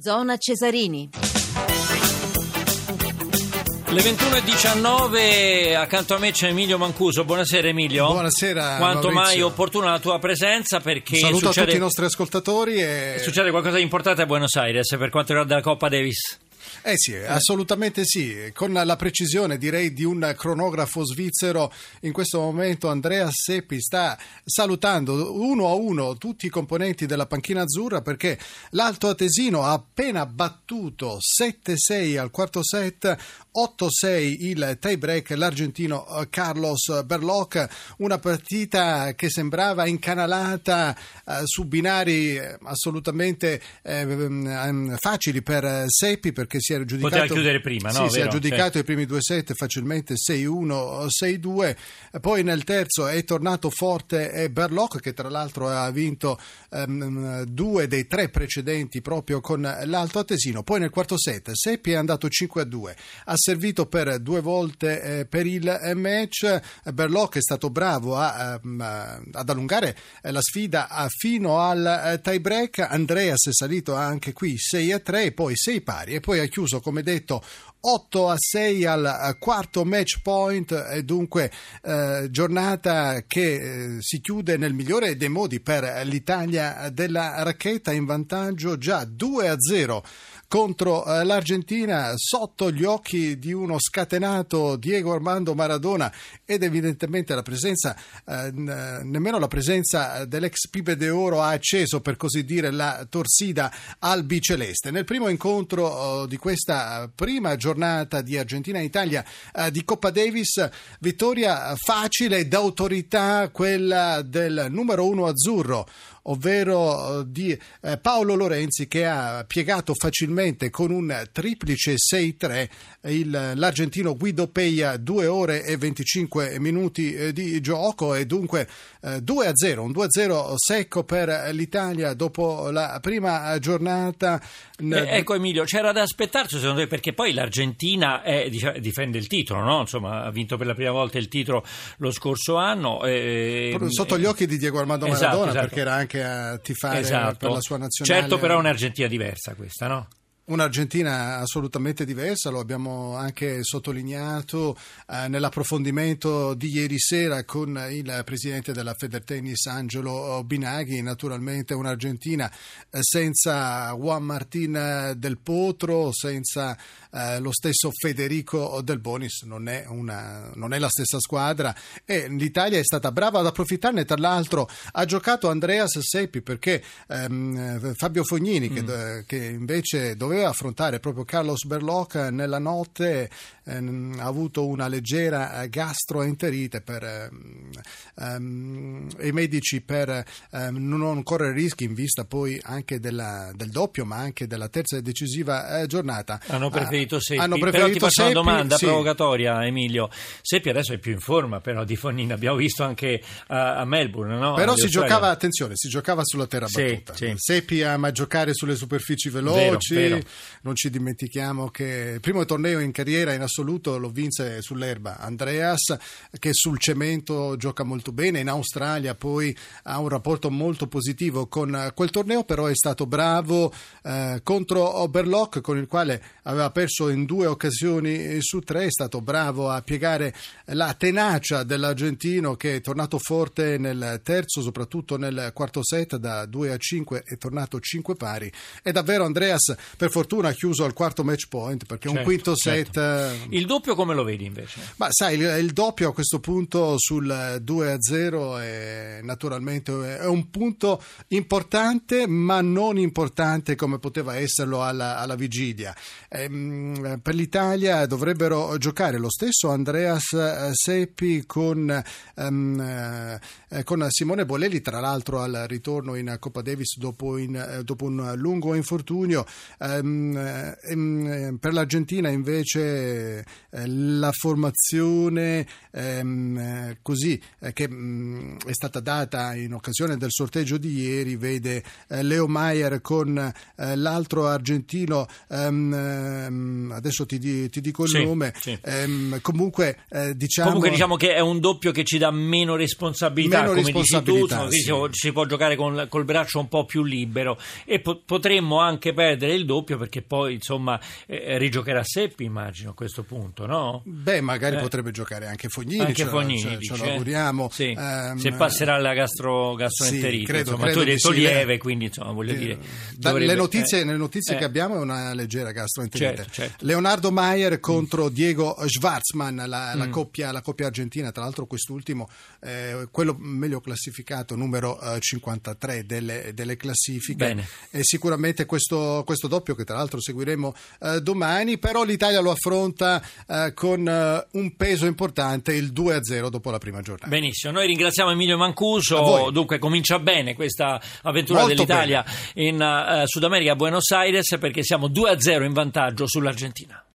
Zona Cesarini. Le 21.19 accanto a me c'è Emilio Mancuso. Buonasera Emilio. Buonasera. Quanto mai Maurizio. opportuna la tua presenza perché Saluto a succede, tutti i nostri ascoltatori e... succede qualcosa di importante a Buenos Aires per quanto riguarda la Coppa Davis. Eh sì, assolutamente sì, con la precisione direi di un cronografo svizzero. In questo momento Andrea Seppi sta salutando uno a uno tutti i componenti della panchina azzurra perché l'Alto Atesino ha appena battuto 7-6 al quarto set, 8-6 il tie break l'argentino eh, Carlos Berloc, una partita che sembrava incanalata eh, su binari eh, assolutamente eh, ehm, facili per eh, Seppi perché si era giudicato Poteva chiudere prima, no? Sì, si è giudicato Sì. i primi due set facilmente 6-1, 6-2. Poi nel terzo è tornato forte eh, Berloc, che tra l'altro ha vinto ehm, due dei tre precedenti proprio con l'Alto Atesino. Poi nel quarto set Seppi è andato 5-2, ha servito per due volte eh, per il eh, match. Berloc è stato bravo a, ehm, ad allungare eh, la sfida a- fino al tie break. Andreas è salito anche qui 6-3, poi 6 pari e poi ha chiuso, come detto, 8 a 6 al quarto match point. E dunque eh, giornata che eh, si chiude nel migliore dei modi per l'Italia della racchetta in vantaggio già 2 a 0 contro eh, l'Argentina sotto gli occhi di uno scatenato Diego Armando Maradona ed evidentemente la presenza eh, nemmeno la presenza dell'ex Pibe de Oro ha acceso per così dire la torsida al biceleste. Nel primo incontro eh, di questa prima giornata di Argentina-Italia eh, di Coppa Davis, vittoria facile d'autorità quella del numero uno azzurro ovvero eh, di eh, Paolo Lorenzi che ha piegato facilmente con un triplice 6-3 il- l'argentino Guido Peia 2 ore e 25 minuti eh, di gioco e dunque eh, 2-0, un 2-0 secco per l'Italia dopo la prima giornata. Eh, ecco Emilio, c'era da aspettarsi secondo te perché poi l'Argentina è- dice- difende il titolo, no? Insomma, ha vinto per la prima volta il titolo lo scorso anno. eh, Sotto gli occhi di Diego Armando Esatto, Maradona esatto. perché era anche a tifare Esatto. per la sua nazionale. Certo, però è un'Argentina diversa questa, no? Un'Argentina assolutamente diversa, lo abbiamo anche sottolineato eh, nell'approfondimento di ieri sera con il presidente della Federtennis Angelo Binaghi, naturalmente un'Argentina eh, senza Juan Martín del Potro, senza eh, lo stesso Federico Del Bonis, non è, una, non è la stessa squadra. E l'Italia è stata brava ad approfittarne, tra l'altro ha giocato Andreas Seppi perché ehm, Fabio Fognini che, che invece doveva affrontare proprio Carlos Berloc nella notte ehm, ha avuto una leggera eh, gastroenterite per ehm, ehm, i medici per ehm, non correre rischi in vista poi anche della- del doppio ma anche della terza e decisiva eh, giornata Hanno preferito Ah, Seppi. hanno però ti preferito faccio una Seppi, domanda sì. provocatoria, Emilio. Seppi adesso è più in forma, però di Fognini abbiamo visto anche a, a Melbourne, no? Però si giocava, attenzione, si giocava sulla terra Sì, battuta. sì. Seppi ama giocare sulle superfici veloci, Vero, vero. Non ci dimentichiamo che il primo torneo in carriera in assoluto lo vinse sull'erba Andreas, che sul cemento gioca molto bene, in Australia poi ha un rapporto molto positivo con quel torneo, però è stato bravo eh, contro Oberlock con il quale aveva perso in due occasioni su tre, è stato bravo a piegare la tenacia dell'argentino che è tornato forte nel terzo, soprattutto nel quarto set da 2 a 5 è tornato 5 pari. E davvero Andreas per fortuna ha chiuso al quarto match point perché un Certo, quinto certo. set eh, Il doppio come lo vedi invece? ma sai, il, il doppio a questo punto sul 2 a 0 è naturalmente è un punto importante, ma non importante come poteva esserlo alla, alla vigilia. Ehm, per l'Italia dovrebbero giocare lo stesso Andreas eh, Seppi con, ehm, eh, con Simone Bolelli, tra l'altro al ritorno in Coppa Davis dopo, in- eh, dopo un lungo infortunio. Ehm, ehm, ehm, per l'Argentina invece eh, la formazione ehm, così eh, che mh, mm, è stata data in occasione del sorteggio di ieri vede eh, Leo Maier con l'altro argentino ehm, ehm, adesso ti, ti, dico il sì, nome sì. Ehm, comunque diciamo comunque diciamo che è un doppio che ci dà meno responsabilità meno come responsabilità, dici tu sì. si può giocare con, col braccio un po' più libero e po- potremmo anche perdere il doppio perché poi insomma eh, rigiocherà Seppi immagino a questo punto no? beh magari eh. potrebbe giocare anche Fognini anche ce, Fognini ce, dice, ce lo auguriamo sì. um, se passerà la gastro, gastroenterite sì, credo, insomma, credo tu hai detto lieve quindi insomma voglio eh, dire dovrebbe, le notizie, eh, le notizie che abbiamo è una leggera gastroenterite certo, certo. Leonardo Maier contro mm. Diego Schwarzman la, la, mm. coppia, la, coppia, argentina tra l'altro quest'ultimo eh, quello meglio classificato numero 53 eh, delle, delle classifiche Bene. e sicuramente questo, questo, doppio che tra l'altro seguiremo eh, domani però l'Italia lo affronta eh, con eh, un peso importante il 2-0 dopo la prima giornata. Benissimo noi ringraziamo Emilio Mancuso. Dunque comincia bene questa avventura Molto dell'Italia bene. in uh, Sud America a Buenos Aires perché siamo 2-0 in vantaggio sull'Argentina